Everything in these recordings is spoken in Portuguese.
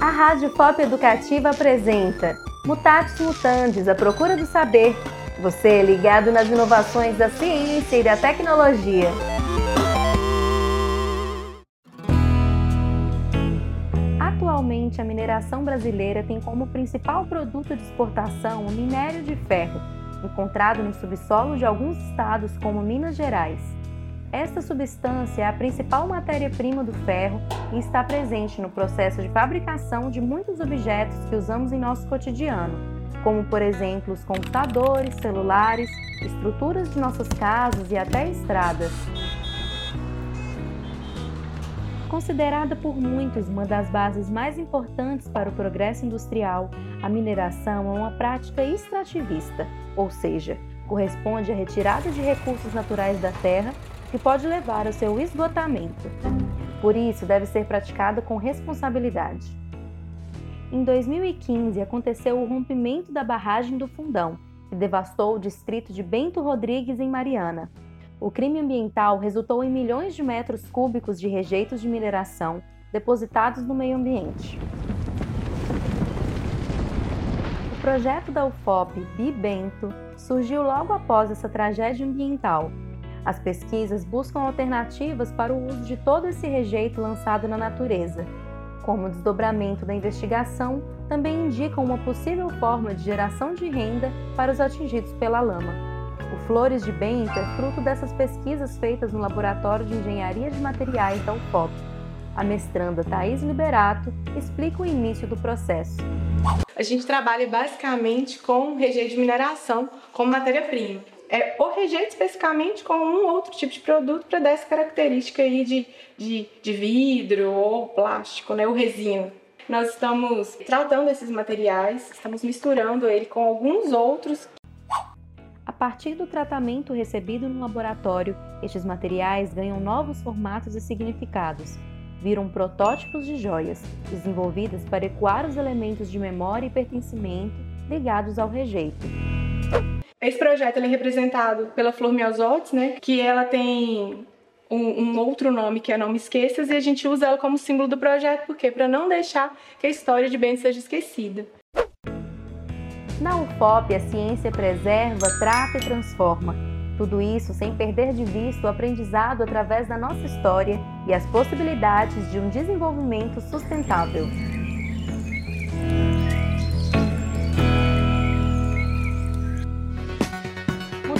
A Rádio Pop Educativa apresenta Mutatis Mutandis, a procura do saber. Você é ligado nas inovações da ciência e da tecnologia. Atualmente, a mineração brasileira tem como principal produto de exportação o minério de ferro, encontrado no subsolo de alguns estados como Minas Gerais. Esta substância é a principal matéria-prima do ferro e está presente no processo de fabricação de muitos objetos que usamos em nosso cotidiano, como por exemplo os computadores, celulares, estruturas de nossas casas e até estradas. Considerada por muitos uma das bases mais importantes para o progresso industrial, a mineração é uma prática extrativista, ou seja, corresponde à retirada de recursos naturais da terra que pode levar ao seu esgotamento. Por isso, deve ser praticado com responsabilidade. Em 2015, aconteceu o rompimento da barragem do Fundão, que devastou o distrito de Bento Rodrigues, em Mariana. O crime ambiental resultou em milhões de metros cúbicos de rejeitos de mineração depositados no meio ambiente. O projeto da UFOP Bibento surgiu logo após essa tragédia ambiental as pesquisas buscam alternativas para o uso de todo esse rejeito lançado na natureza. Como o desdobramento da investigação, também indicam uma possível forma de geração de renda para os atingidos pela lama. O Flores de Bento é fruto dessas pesquisas feitas no Laboratório de Engenharia de Materiais da UFOP. A mestranda Thais Liberato explica o início do processo. A gente trabalha basicamente com rejeito de mineração como matéria-prima é, o rejeito especificamente com um outro tipo de produto para dar essa característica aí de, de, de vidro ou plástico, né, o resina. Nós estamos tratando esses materiais, estamos misturando ele com alguns outros. A partir do tratamento recebido no laboratório, estes materiais ganham novos formatos e significados. Viram protótipos de joias, desenvolvidas para ecoar os elementos de memória e pertencimento ligados ao rejeito. Esse projeto é representado pela Flor Miosotes, né? Que ela tem um, um, outro nome que é Não Me Esqueças e a gente usa ela como símbolo do projeto, porque para não deixar que a história de Ben seja esquecida. Na UFOP, a ciência preserva, trata e transforma. Tudo isso sem perder de vista o aprendizado através da nossa história e as possibilidades de um desenvolvimento sustentável.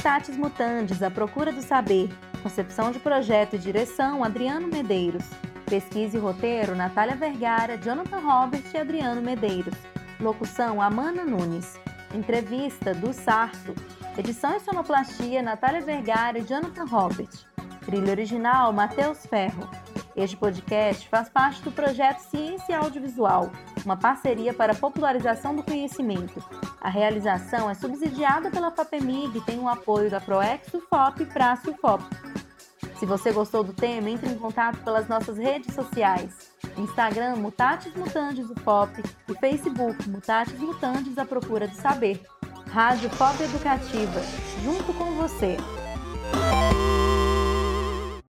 Mutatis Mutandis, A Procura do Saber. Concepção de projeto e direção, Adriano Medeiros. Pesquisa e roteiro, Natália Vergara, Jonathan Robert e Adriano Medeiros. Locução, Amanda Nunes. Entrevista, do Sarto. Edição e sonoplastia, Natália Vergara e Jonathan Robert. Trilha original, Matheus Ferro. Este podcast faz parte do projeto Ciência Audiovisual, uma parceria para a popularização do conhecimento. A realização é subsidiada pela FAPEMIG e tem o apoio da ProEx, UFOP e Praça UFOP. Se você gostou do tema, entre em contato pelas nossas redes sociais. Instagram, Mutatis Mutandis UFOP e Facebook, Mutatis Mutandis à Procura de Saber. Rádio Pop Educativa, junto com você.